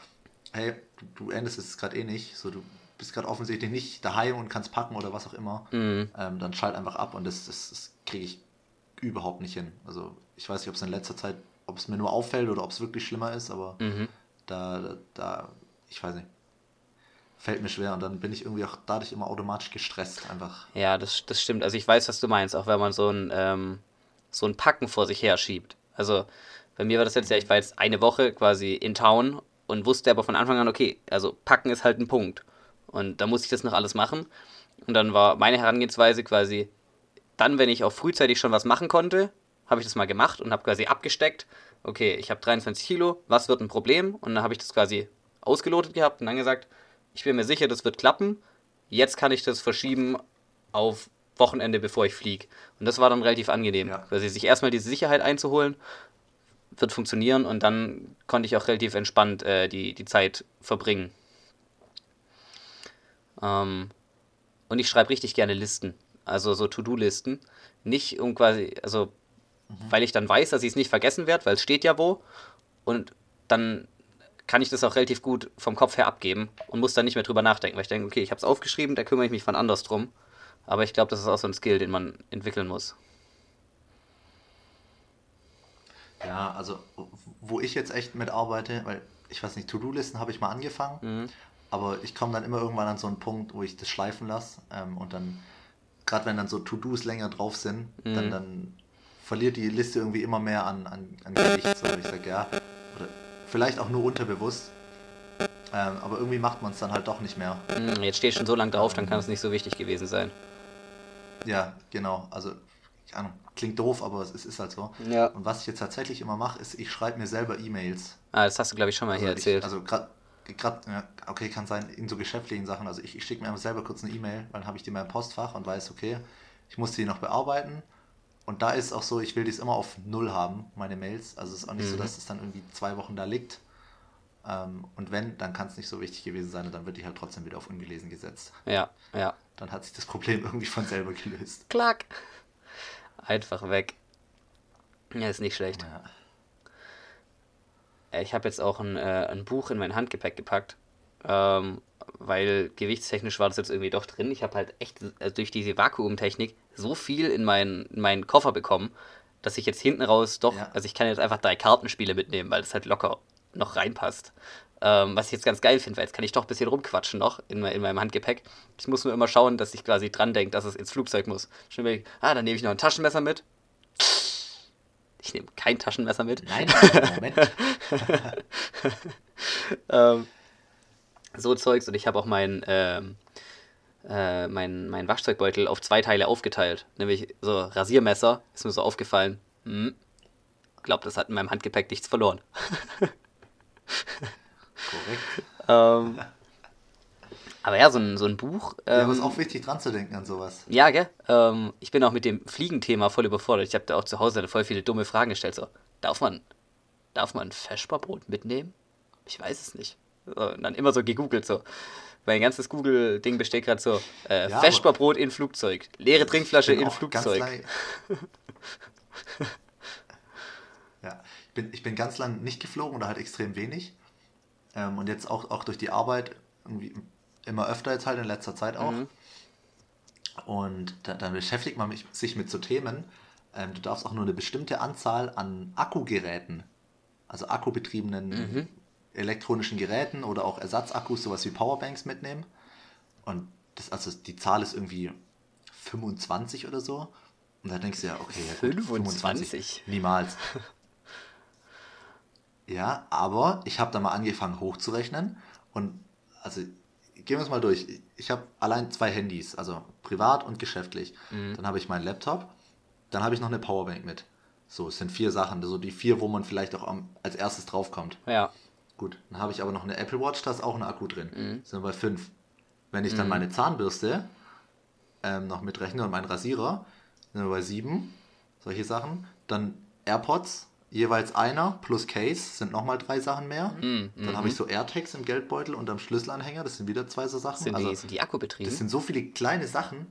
Speaker 2: hey, du, du endest es gerade eh nicht, so du bist gerade offensichtlich nicht daheim und kannst packen oder was auch immer, mhm. ähm, dann schalt einfach ab und das, das, das kriege ich überhaupt nicht hin. Also ich weiß nicht, ob es in letzter Zeit, ob es mir nur auffällt oder ob es wirklich schlimmer ist, aber mhm. da, da, da, ich weiß nicht. Fällt mir schwer und dann bin ich irgendwie auch dadurch immer automatisch gestresst einfach.
Speaker 1: Ja, das, das stimmt. Also ich weiß, was du meinst, auch wenn man so ein, ähm, so ein Packen vor sich her schiebt. Also bei mir war das jetzt ja, ich war jetzt eine Woche quasi in Town und wusste aber von Anfang an, okay, also packen ist halt ein Punkt. Und da muss ich das noch alles machen. Und dann war meine Herangehensweise quasi, dann, wenn ich auch frühzeitig schon was machen konnte, habe ich das mal gemacht und habe quasi abgesteckt. Okay, ich habe 23 Kilo, was wird ein Problem? Und dann habe ich das quasi ausgelotet gehabt und dann gesagt, ich bin mir sicher, das wird klappen. Jetzt kann ich das verschieben auf Wochenende, bevor ich fliege. Und das war dann relativ angenehm, ja. quasi sich erstmal diese Sicherheit einzuholen, wird funktionieren und dann konnte ich auch relativ entspannt äh, die, die Zeit verbringen. Ähm, und ich schreibe richtig gerne Listen also so To-Do-Listen. Nicht um quasi, also mhm. weil ich dann weiß, dass ich es nicht vergessen werde, weil es steht ja wo. Und dann kann ich das auch relativ gut vom Kopf her abgeben und muss dann nicht mehr drüber nachdenken, weil ich denke, okay, ich habe es aufgeschrieben, da kümmere ich mich von anders drum. Aber ich glaube, das ist auch so ein Skill, den man entwickeln muss.
Speaker 2: Ja, also wo ich jetzt echt mitarbeite, weil ich weiß nicht, To-Do-Listen habe ich mal angefangen, mhm. aber ich komme dann immer irgendwann an so einen Punkt, wo ich das schleifen lasse ähm, und dann gerade wenn dann so To-Dos länger drauf sind, mhm. dann, dann verliert die Liste irgendwie immer mehr an, an, an Gewicht. So. Ich sage, ja, vielleicht auch nur unterbewusst. Ähm, aber irgendwie macht man es dann halt doch nicht mehr.
Speaker 1: Mhm, jetzt steht schon so lange drauf, dann kann es nicht so wichtig gewesen sein.
Speaker 2: Ja, genau. Also, Ahnung, klingt doof, aber es ist, halt so. Ja. Und was ich jetzt tatsächlich immer mache, ist, ich schreibe mir selber E-Mails.
Speaker 1: Ah, das hast du, glaube ich, schon mal also hier erzählt.
Speaker 2: Ich, also gerade gerade, ja, okay, kann sein, in so geschäftlichen Sachen. Also ich, ich schicke mir einfach selber kurz eine E-Mail, dann habe ich die in meinem Postfach und weiß, okay, ich muss die noch bearbeiten. Und da ist auch so, ich will dies immer auf Null haben, meine Mails. Also es ist auch nicht mhm. so, dass es dann irgendwie zwei Wochen da liegt. Ähm, und wenn, dann kann es nicht so wichtig gewesen sein und dann wird die halt trotzdem wieder auf ungelesen gesetzt.
Speaker 1: Ja, ja.
Speaker 2: Dann hat sich das Problem irgendwie von selber gelöst.
Speaker 1: Klack. Einfach weg. Ja, ist nicht schlecht.
Speaker 2: Ja.
Speaker 1: Äh, Ich habe jetzt auch ein, äh, ein Buch in mein Handgepäck gepackt, ähm, weil gewichtstechnisch war das jetzt irgendwie doch drin. Ich habe halt echt äh, durch diese Vakuumtechnik so viel in meinen, in meinen Koffer bekommen, dass ich jetzt hinten raus doch,
Speaker 2: Ja.
Speaker 1: also ich kann jetzt einfach drei Kartenspiele mitnehmen, weil das halt locker noch reinpasst. Ähm, was ich jetzt ganz geil finde, weil jetzt kann ich doch ein bisschen rumquatschen noch in, in meinem Handgepäck. Ich muss nur immer schauen, dass ich quasi dran denke, dass es ins Flugzeug muss. Schon überlegt, ah, dann nehme ich noch ein Taschenmesser mit. Ich nehme kein Taschenmesser mit.
Speaker 2: Nein, Moment.
Speaker 1: ähm, so Zeugs und ich habe auch mein, ähm, äh, mein, mein Waschzeugbeutel auf zwei Teile aufgeteilt. Nämlich so Rasiermesser, ist mir so aufgefallen. Hm. Glaub, das hat in meinem Handgepäck nichts verloren.
Speaker 2: Korrekt.
Speaker 1: ähm, aber ja, so ein, so ein Buch.
Speaker 2: Ja,
Speaker 1: Ähm,
Speaker 2: aber ist auch wichtig dran zu denken an sowas.
Speaker 1: ja, gell? Ähm, ich bin auch mit dem Fliegenthema voll überfordert. Ich habe da auch zu Hause voll viele dumme Fragen gestellt. So, darf man, darf man Feschbarbrot mitnehmen? Ich weiß es nicht. So, und dann immer so gegoogelt so. Mein ganzes Google-Ding besteht gerade so: äh,
Speaker 2: Ja,
Speaker 1: Feschbarbrot in Flugzeug, leere Trinkflasche in Flugzeug.
Speaker 2: ja, ich bin, ich bin ganz lang nicht geflogen oder halt extrem wenig. Ähm, und jetzt auch, auch durch die Arbeit irgendwie immer öfter jetzt halt in letzter Zeit auch.
Speaker 1: Mhm.
Speaker 2: Und da, dann beschäftigt man sich mit so Themen. Ähm, du darfst auch nur eine bestimmte Anzahl an Akkugeräten, also akkubetriebenen
Speaker 1: Mhm.
Speaker 2: Elektronischen Geräten oder auch Ersatzakkus, sowas wie Powerbanks mitnehmen. Und das, also die Zahl ist irgendwie 25 oder so. Und da denkst du ja, okay, ja gut,
Speaker 1: 25?
Speaker 2: Niemals. ja, aber ich habe da mal angefangen hochzurechnen. Und also gehen wir es mal durch. Ich habe allein zwei Handys, also privat und geschäftlich. Dann habe ich meinen Laptop, dann habe ich noch eine Powerbank mit. So, es sind vier Sachen, so die vier, wo man vielleicht auch am, als erstes draufkommt.
Speaker 1: Ja,
Speaker 2: Gut, dann habe ich aber noch eine Apple Watch, da ist auch ein Akku drin.
Speaker 1: Mhm.
Speaker 2: Sind wir bei fünf. Wenn ich dann meine Zahnbürste ähm, noch mitrechne und meinen Rasierer, sind wir bei sieben. Solche Sachen. Dann AirPods, jeweils einer plus Case, sind nochmal drei Sachen mehr.
Speaker 1: Mhm,
Speaker 2: Dann habe ich so AirTags im Geldbeutel und am Schlüsselanhänger, das sind wieder zwei so Sachen.
Speaker 1: sind,
Speaker 2: also,
Speaker 1: die, sind die akkubetrieben?
Speaker 2: das sind so viele kleine Sachen,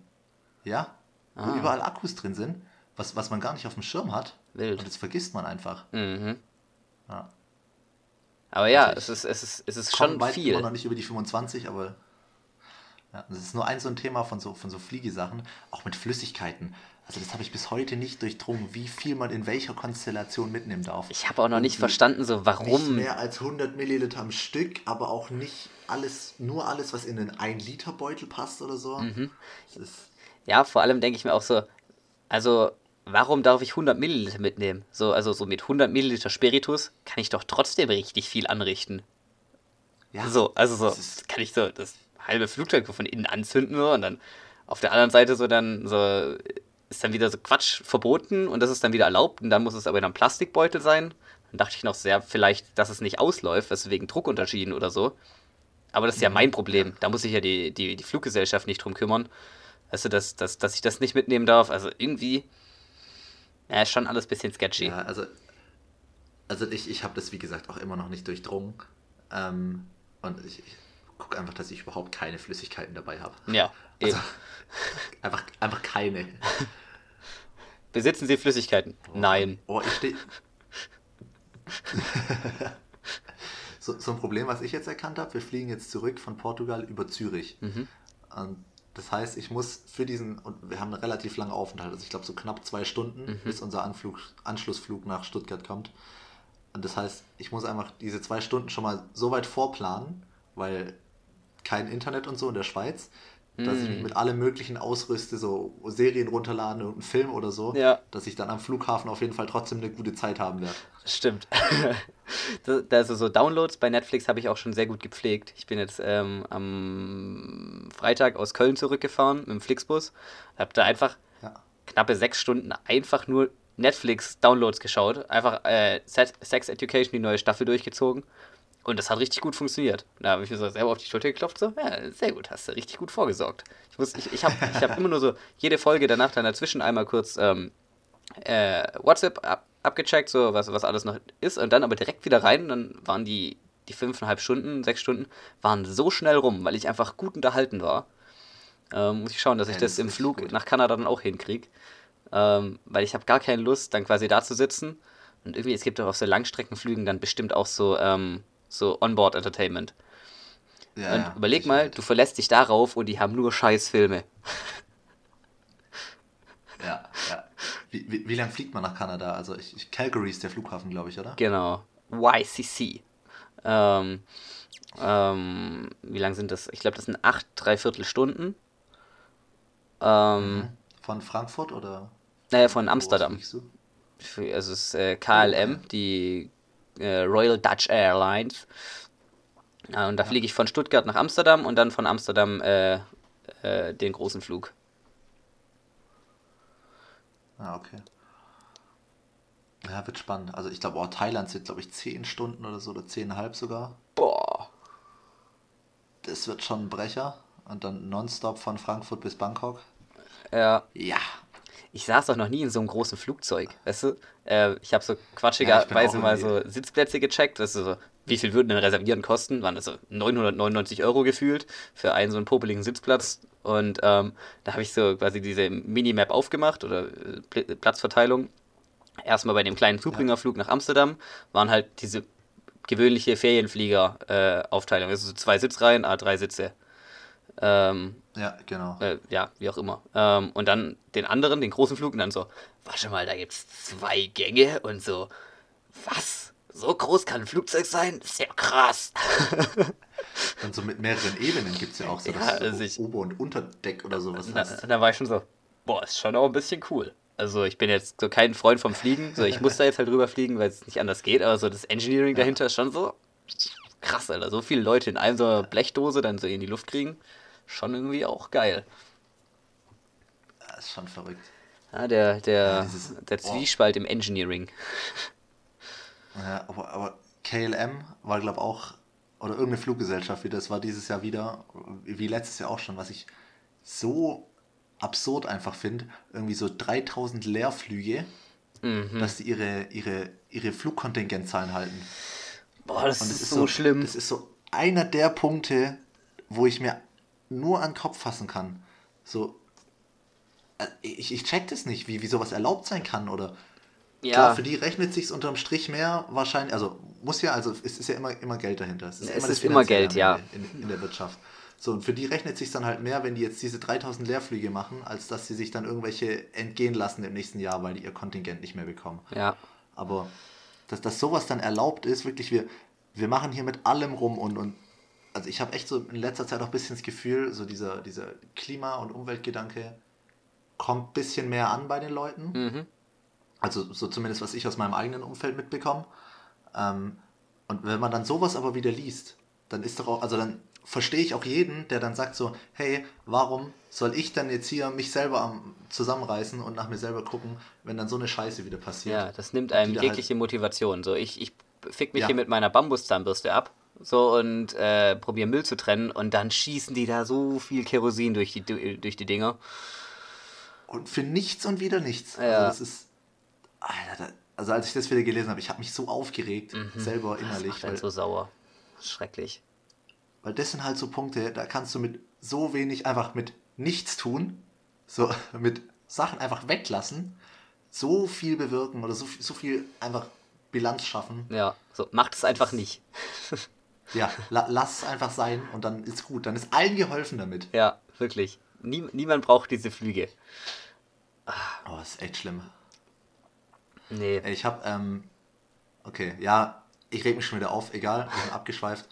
Speaker 2: ja, wo
Speaker 1: Ah.
Speaker 2: überall Akkus drin sind, was, was man gar nicht auf dem Schirm hat.
Speaker 1: Wild.
Speaker 2: Und das vergisst man einfach.
Speaker 1: mhm.
Speaker 2: Ja.
Speaker 1: Aber ja,
Speaker 2: Also
Speaker 1: es ist, es ist, es ist schon
Speaker 2: weit
Speaker 1: viel.
Speaker 2: immer noch nicht über die 25, aber ja, das ist nur ein so ein Thema von so, von so Fliegesachen, auch mit Flüssigkeiten. Also das habe ich bis heute nicht durchdrungen, wie viel man in welcher Konstellation mitnehmen darf.
Speaker 1: Ich habe auch noch nicht verstanden, so
Speaker 2: Nicht
Speaker 1: warum.
Speaker 2: mehr als 100 Milliliter am Stück, aber auch nicht alles, nur alles, was in einen 1 Liter Beutel passt oder so.
Speaker 1: Mhm. Ja, vor allem denke ich mir auch so, also warum darf ich 100 Milliliter mitnehmen? So, also so mit 100 Milliliter Spiritus kann ich doch trotzdem richtig viel anrichten.
Speaker 2: ja,
Speaker 1: So, also so, kann ich so das halbe Flugzeug von innen anzünden so, und dann auf der anderen Seite so dann so ist dann wieder so Quatsch verboten und das ist dann wieder erlaubt und dann muss es aber in einem Plastikbeutel sein. Dann dachte ich noch sehr vielleicht, dass es nicht ausläuft, was wegen Druckunterschieden oder so. Aber das ist ja mein Problem. Da muss sich ja die, die, die Fluggesellschaft nicht drum kümmern. Also, dass, dass, dass ich das nicht mitnehmen darf. Also irgendwie, ja, ist schon alles ein bisschen sketchy.
Speaker 2: Ja, also, also ich, ich habe das, wie gesagt, auch immer noch nicht durchdrungen. Ähm, und ich, ich gucke einfach, dass ich überhaupt keine Flüssigkeiten dabei habe.
Speaker 1: Ja.
Speaker 2: Also, einfach, einfach keine.
Speaker 1: Besitzen Sie Flüssigkeiten? Nein.
Speaker 2: Oh, ich stehe. so, so ein Problem, was ich jetzt erkannt habe, wir fliegen jetzt zurück von Portugal über Zürich.
Speaker 1: Mhm.
Speaker 2: Und das heißt, ich muss für diesen, und wir haben einen relativ langen Aufenthalt, also ich glaube so knapp zwei Stunden,
Speaker 1: Mhm.
Speaker 2: bis unser Anflug, Anschlussflug nach Stuttgart kommt. Und das heißt, ich muss einfach diese zwei Stunden schon mal so weit vorplanen, weil kein Internet und so in der Schweiz, dass ich mich
Speaker 1: Mm.
Speaker 2: mit allem möglichen ausrüste, so Serien runterladen und einen Film oder so,
Speaker 1: Ja.
Speaker 2: dass ich dann am Flughafen auf jeden Fall trotzdem eine gute Zeit haben werde.
Speaker 1: Stimmt. Also so Downloads bei Netflix habe ich auch schon sehr gut gepflegt. Ich bin jetzt ähm, am Freitag aus Köln zurückgefahren mit dem Flixbus. Habe da einfach
Speaker 2: Ja.
Speaker 1: knappe sechs Stunden einfach nur Netflix-Downloads geschaut. Einfach äh, Se- Sex Education, die neue Staffel durchgezogen. Und das hat richtig gut funktioniert. Da habe ich mir so selber auf die Schulter geklopft, so, ja, sehr gut, hast du richtig gut vorgesorgt. Ich, muss- ich, ich habe ich hab immer nur so jede Folge danach dann dazwischen einmal kurz ähm, äh, WhatsApp ab, abgecheckt, so was, was alles noch ist, und dann aber direkt wieder rein. Dann waren die, die fünfeinhalb Stunden, sechs Stunden, waren so schnell rum, weil ich einfach gut unterhalten war. Ähm, muss ich schauen, dass ich
Speaker 2: Ja,
Speaker 1: das,
Speaker 2: das
Speaker 1: im Flug
Speaker 2: gut.
Speaker 1: nach Kanada dann auch hinkriege. ähm, weil ich habe gar keine Lust, dann quasi da zu sitzen. Und irgendwie, es gibt doch auf so Langstreckenflügen dann bestimmt auch so, ähm, so Onboard-Entertainment. Ja, und ja, überleg mal, du verlässt dich darauf und die haben nur Scheißfilme.
Speaker 2: Ja, ja. Wie, wie, wie lange fliegt man nach Kanada? Also ich, ich, Calgary ist der Flughafen, glaube ich, oder?
Speaker 1: Genau. YCC. Ähm, ähm, wie lang sind das? Ich glaube, das sind acht, dreiviertel Stunden.
Speaker 2: Ähm, mhm. von Frankfurt oder?
Speaker 1: Naja, von Amsterdam. Also es ist äh, KLM, okay. die äh, Royal Dutch Airlines. Ja, und da fliege ich von Stuttgart nach Amsterdam und dann von Amsterdam äh, äh den großen Flug.
Speaker 2: Ah, okay. Ja, wird spannend. Also ich glaube, oh, Thailand sind, glaube ich, 10 Stunden oder so oder 10,5 sogar. Boah. Das wird schon ein Brecher. Und dann nonstop von Frankfurt bis Bangkok.
Speaker 1: Ja. Ja. Ich saß doch noch nie in so einem großen Flugzeug, weißt du? Äh, ich habe so quatschigerweise ja, mal so Sitzplätze gecheckt. Das so, wie viel würden denn reservieren kosten? Waren das so 999 Euro gefühlt für einen so einen popeligen Sitzplatz. Und ähm, da habe ich so quasi diese Minimap aufgemacht oder äh, Platzverteilung. Erstmal bei dem kleinen Zubringerflug nach Amsterdam waren halt diese gewöhnliche Ferienflieger-Aufteilung. Äh, also so zwei Sitzreihen, A3 Sitze. Ähm,
Speaker 2: ja, genau.
Speaker 1: Äh, ja, wie auch immer. Ähm, und dann den anderen, den großen Flug, und dann so, warte mal, da gibt es zwei Gänge und so, was? So groß kann ein Flugzeug sein? Ist ja krass.
Speaker 2: und so mit mehreren Ebenen gibt es ja auch so, ja, also so Ober- und Unterdeck oder sowas
Speaker 1: da, da war ich schon so, boah, ist schon auch ein bisschen cool. Also ich bin jetzt so kein Freund vom Fliegen, so ich muss da jetzt halt drüber fliegen, weil es nicht anders geht, aber so das Engineering ja. dahinter ist schon so krass, Alter. So viele Leute in einem so einer Blechdose dann so in die Luft kriegen schon irgendwie auch geil.
Speaker 2: Das ist schon verrückt.
Speaker 1: Ja, der, der, ja, dieses, der Zwiespalt oh. im Engineering.
Speaker 2: Ja, aber, aber KLM war, glaube ich, auch, oder irgendeine Fluggesellschaft wie das war dieses Jahr wieder, wie letztes Jahr auch schon, was ich so absurd einfach finde. Irgendwie so 3000 Leerflüge, mhm. dass die ihre, ihre, ihre Flugkontingentzahlen halten.
Speaker 1: Boah, das, ist, ist so schlimm.
Speaker 2: Das ist so einer der Punkte, wo ich mir nur an den Kopf fassen kann. So, äh, ich, ich check das nicht, wie, wie sowas erlaubt sein kann oder. Ja. Klar, für die rechnet sich unterm Strich mehr wahrscheinlich, also muss ja, also es ist ja immer, immer Geld dahinter.
Speaker 1: Es ist es immer, ist immer Geld, ja.
Speaker 2: In, in, der Wirtschaft. So, und für die rechnet sich dann halt mehr, wenn die jetzt diese 3000 Leerflüge machen, als dass sie sich dann irgendwelche entgehen lassen im nächsten Jahr, weil die ihr Kontingent nicht mehr bekommen.
Speaker 1: Ja.
Speaker 2: Aber dass, dass sowas dann erlaubt ist, wirklich, wir, wir machen hier mit allem rum und, und also ich habe echt so in letzter Zeit auch ein bisschen das Gefühl, so dieser, dieser Klima- und Umweltgedanke kommt ein bisschen mehr an bei den Leuten. Mhm. Also so zumindest, was ich aus meinem eigenen Umfeld mitbekomme. Ähm, und wenn man dann sowas aber wieder liest, dann ist doch auch, also dann verstehe ich auch jeden, der dann sagt so, hey, warum soll ich dann jetzt hier mich selber am, zusammenreißen und nach mir selber gucken, wenn dann so eine Scheiße wieder passiert.
Speaker 1: Ja, das nimmt einem jegliche halt Motivation. So, ich, ich fick mich ja. hier mit meiner Bambuszahnbürste ab so und äh, probieren Müll zu trennen und dann schießen die da so viel Kerosin durch die, durch die Dinger.
Speaker 2: Und für nichts und wieder nichts. Ja. Also das ist. Alter, also als ich das wieder gelesen habe, ich habe mich so aufgeregt, mhm. selber innerlich. Das
Speaker 1: macht weil, so sauer. Schrecklich.
Speaker 2: Weil das sind halt so Punkte, da kannst du mit so wenig einfach mit nichts tun, so mit Sachen einfach weglassen, so viel bewirken oder so, so viel einfach Bilanz schaffen.
Speaker 1: Ja, so macht es einfach nicht.
Speaker 2: Ja, la lass es einfach sein und dann ist gut. Dann ist allen geholfen damit.
Speaker 1: Ja, wirklich. Nie, niemand braucht diese Flüge.
Speaker 2: Oh, ist echt schlimm.
Speaker 1: Nee.
Speaker 2: Ich hab, ähm, okay, ja, ich reg mich schon wieder auf, egal, wir sind abgeschweift.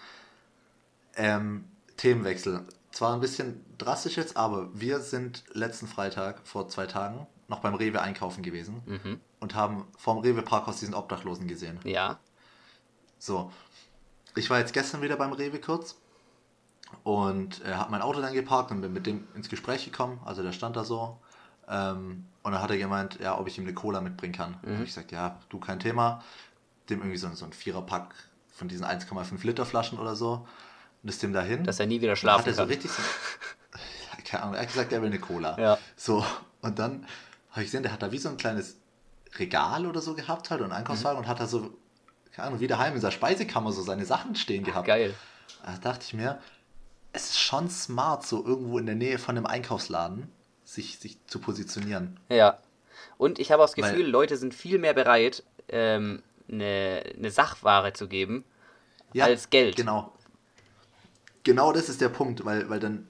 Speaker 2: Ähm, Themenwechsel. Zwar ein bisschen drastisch jetzt, aber wir sind letzten Freitag, vor zwei Tagen, noch beim Rewe einkaufen gewesen mhm. und haben vorm Rewe Parkhaus diesen Obdachlosen gesehen.
Speaker 1: Ja.
Speaker 2: So, ich war jetzt gestern wieder beim Rewe kurz und er hat mein Auto dann geparkt und bin mit dem ins Gespräch gekommen. Also der stand da so. Ähm, und dann hat er gemeint, ja, ob ich ihm eine Cola mitbringen kann. Mhm. Und ich sagte, ja, du kein Thema. Dem irgendwie so, so ein Viererpack von diesen 1,5 Liter Flaschen oder so. Und ist dem dahin.
Speaker 1: Dass er nie wieder schlafen
Speaker 2: hat
Speaker 1: er
Speaker 2: so richtig so, keine Ahnung, er hat gesagt, er will eine Cola.
Speaker 1: Ja.
Speaker 2: So, und dann habe ich gesehen, der hat da wie so ein kleines Regal oder so gehabt halt und einen Einkaufswagen mhm. und hat da so keine Ahnung, wie daheim in der Speisekammer so seine Sachen stehen gehabt.
Speaker 1: Geil.
Speaker 2: Da dachte ich mir, es ist schon smart, so irgendwo in der Nähe von einem Einkaufsladen sich, sich zu positionieren.
Speaker 1: Ja. Und ich habe auch das Gefühl, Weil, Leute sind viel mehr bereit, ähm, eine, eine Sachware zu geben, ja, als Geld.
Speaker 2: Genau. Genau das ist der Punkt, weil, weil dann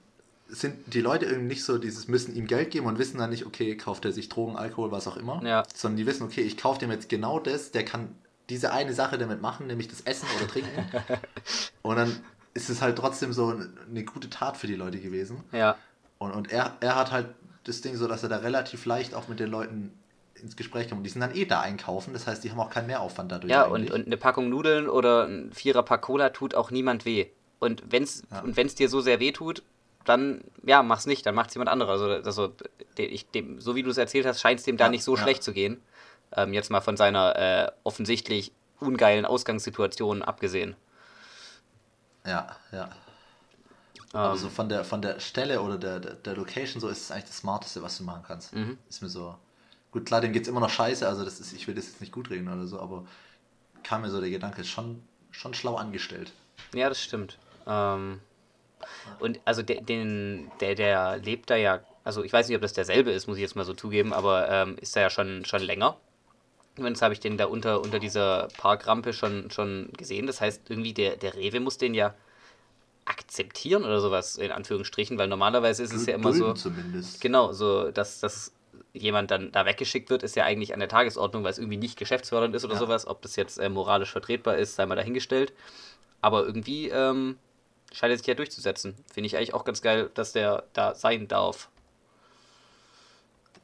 Speaker 2: sind die Leute irgendwie nicht so dieses müssen ihm Geld geben und wissen dann nicht, okay, kauft er sich Drogen, Alkohol, was auch immer, ja. sondern die wissen, okay, ich kaufe dem jetzt genau das, der kann diese eine Sache damit machen, nämlich das Essen oder Trinken. und dann ist es halt trotzdem so eine gute Tat für die Leute gewesen. Ja. Und, und er, er hat halt das Ding so, dass er da relativ leicht auch mit den Leuten ins Gespräch kommt. Die sind dann eh da einkaufen, das heißt, die haben auch keinen Mehraufwand dadurch.
Speaker 1: Ja, und, und eine Packung Nudeln oder ein Vierer-Pack Cola tut auch niemand weh. Und wenn es ja. dir so sehr weh tut, dann, ja, mach's nicht, dann macht's jemand anderer. Also, also ich, dem, so wie du es erzählt hast, scheint es dem ja, da nicht so ja. schlecht zu gehen. Ähm, jetzt mal von seiner äh, offensichtlich ungeilen Ausgangssituation abgesehen.
Speaker 2: Ja, ja. Aber so ähm. von der, von der Stelle oder der, der, der, Location so ist es eigentlich das Smarteste, was du machen kannst. Mhm. Ist mir so. Gut, klar, dem geht es immer noch scheiße, also das ist, ich will das jetzt nicht gut reden oder so, aber kam mir so der Gedanke, ist schon, schon schlau angestellt.
Speaker 1: Ja, das stimmt. Ähm, und also der, den, der, der lebt da ja, also ich weiß nicht, ob das derselbe ist, muss ich jetzt mal so zugeben, aber ähm, ist da ja schon, schon länger. Jetzt habe ich den da unter, unter dieser Parkrampe schon, schon gesehen. Das heißt, irgendwie der, der Rewe muss den ja akzeptieren oder sowas, in Anführungsstrichen, weil normalerweise ist es ja immer so. Zumindest. Genau, so, dass, dass jemand dann da weggeschickt wird, ist ja eigentlich an der Tagesordnung, weil es irgendwie nicht geschäftsfördernd ist oder ja. sowas. Ob das jetzt äh, moralisch vertretbar ist, sei mal dahingestellt. Aber irgendwie ähm, scheint er sich ja durchzusetzen. Finde ich eigentlich auch ganz geil, dass der da sein darf.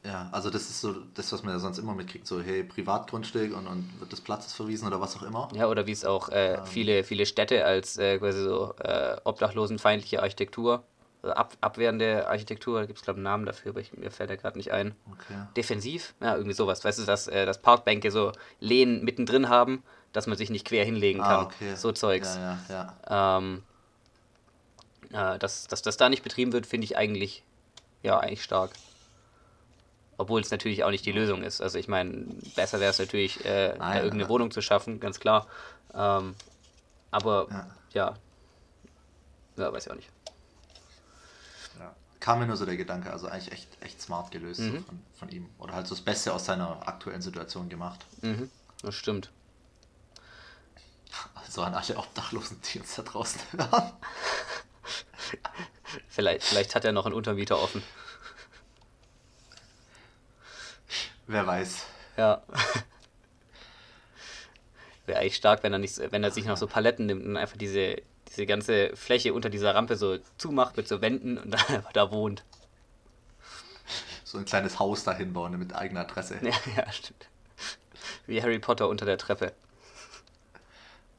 Speaker 2: Ja, also das ist so das, was man ja sonst immer mitkriegt, so hey, Privatgrundstück und, und wird des Platzes verwiesen oder was auch immer.
Speaker 1: Ja, oder wie es auch äh, ähm. viele, viele Städte als äh, quasi so äh, obdachlosenfeindliche Architektur, also ab, abwehrende Architektur, da gibt es glaube ich einen Namen dafür, aber ich, mir fällt der gerade nicht ein. Okay. Defensiv? Ja, irgendwie sowas. Weißt du, dass, äh, dass Parkbänke so Lehnen mittendrin haben, dass man sich nicht quer hinlegen ah, kann. Okay. So Zeugs. Ja, ja, ja. Ähm, äh, dass, dass das da nicht betrieben wird, finde ich eigentlich, ja, eigentlich stark. Obwohl es natürlich auch nicht die Lösung ist. Also ich meine, besser wäre es natürlich, äh, Nein, irgendeine Wohnung zu schaffen, ganz klar. Ähm, aber ja. ja. ja, weiß ich auch nicht.
Speaker 2: Ja. Kam mir nur so der Gedanke, also eigentlich echt, echt smart gelöst mhm. so von, von, ihm. Oder halt so das Beste aus seiner aktuellen Situation gemacht.
Speaker 1: Mhm. Das stimmt.
Speaker 2: Also an alle Obdachlosen, die uns da draußen hören.
Speaker 1: vielleicht, vielleicht hat er noch einen Untermieter offen.
Speaker 2: Wer weiß.
Speaker 1: Ja. Wäre eigentlich stark, wenn er, nicht, wenn er sich noch so Paletten nimmt und einfach diese, diese ganze Fläche unter dieser Rampe so zumacht mit so Wänden und dann einfach da wohnt.
Speaker 2: So ein kleines Haus dahin bauen mit eigener Adresse.
Speaker 1: Ja, ja, stimmt. Wie Harry Potter unter der Treppe.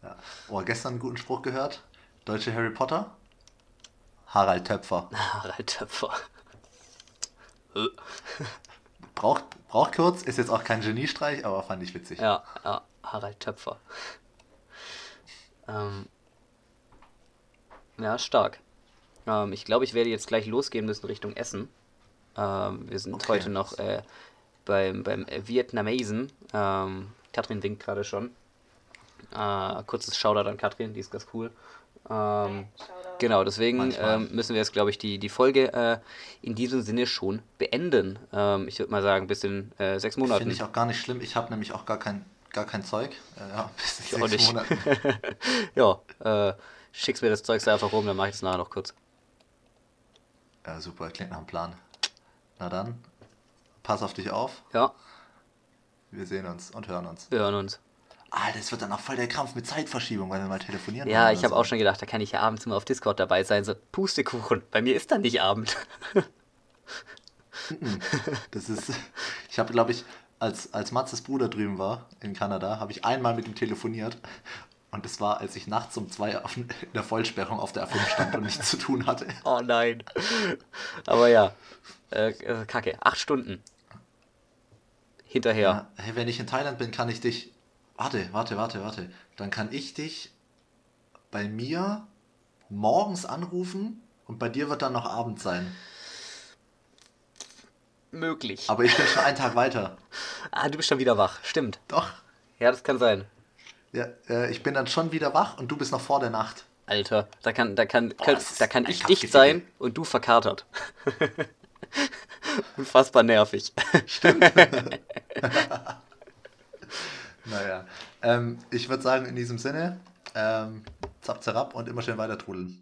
Speaker 2: Ja. Oh, gestern einen guten Spruch gehört. Deutsche Harry Potter. Harald Töpfer.
Speaker 1: Harald Töpfer.
Speaker 2: Braucht, braucht kurz, ist jetzt auch kein Geniestreich, aber fand ich witzig.
Speaker 1: Ja, ja Harald Töpfer. Ähm, ja, stark. Ähm, ich glaube, ich werde jetzt gleich losgehen müssen Richtung Essen. Ähm, wir sind okay. heute noch äh, beim, beim Vietnamesen. Ähm, Katrin winkt gerade schon. Äh, kurzes Shoutout an Katrin, die ist ganz cool. Ähm, genau, deswegen ähm, müssen wir jetzt, glaube ich, die, die Folge äh, in diesem Sinne schon beenden. Ähm, ich würde mal sagen, bis in äh, sechs Monaten.
Speaker 2: Finde ich auch gar nicht schlimm. Ich habe nämlich auch gar kein, gar kein Zeug. Äh, ja, bis in sechs Monaten.
Speaker 1: ja, äh, schickst mir das Zeug einfach rum, dann mache ich es nachher noch kurz.
Speaker 2: Ja, super, klingt nach einem Plan. Na dann, pass auf dich auf.
Speaker 1: Ja.
Speaker 2: Wir sehen uns und hören uns.
Speaker 1: Wir hören uns.
Speaker 2: Ah, das wird dann auch voll der Krampf mit Zeitverschiebung, weil wir mal telefonieren.
Speaker 1: Ja, ich habe so. auch schon gedacht, da kann ich ja abends immer auf Discord dabei sein. So, Pustekuchen. Bei mir ist dann nicht Abend.
Speaker 2: das ist. Ich habe, glaube ich, als, als Matzes Bruder drüben war in Kanada, habe ich einmal mit ihm telefoniert. Und das war, als ich nachts um zwei in der Vollsperrung auf der A5 stand und nichts zu tun hatte.
Speaker 1: Oh nein. Aber ja. Äh, äh kacke. Acht Stunden. Hinterher. Ja,
Speaker 2: hey, wenn ich in Thailand bin, kann ich dich Warte, warte, warte, warte. Dann kann ich dich bei mir morgens anrufen und bei dir wird dann noch Abend sein.
Speaker 1: Möglich.
Speaker 2: Aber ich bin schon einen Tag weiter.
Speaker 1: Ah, du bist schon wieder wach. Stimmt.
Speaker 2: Doch.
Speaker 1: Ja, das kann sein.
Speaker 2: Ja, äh, ich bin dann schon wieder wach und du bist noch vor der Nacht.
Speaker 1: Alter, da kann, da kann, Boah, kann da kann ich dicht sein und du verkatert. Unfassbar nervig. Stimmt.
Speaker 2: naja. Ähm, ich würde sagen, in diesem Sinne, ähm, zap, zap und immer schön weiter trudeln.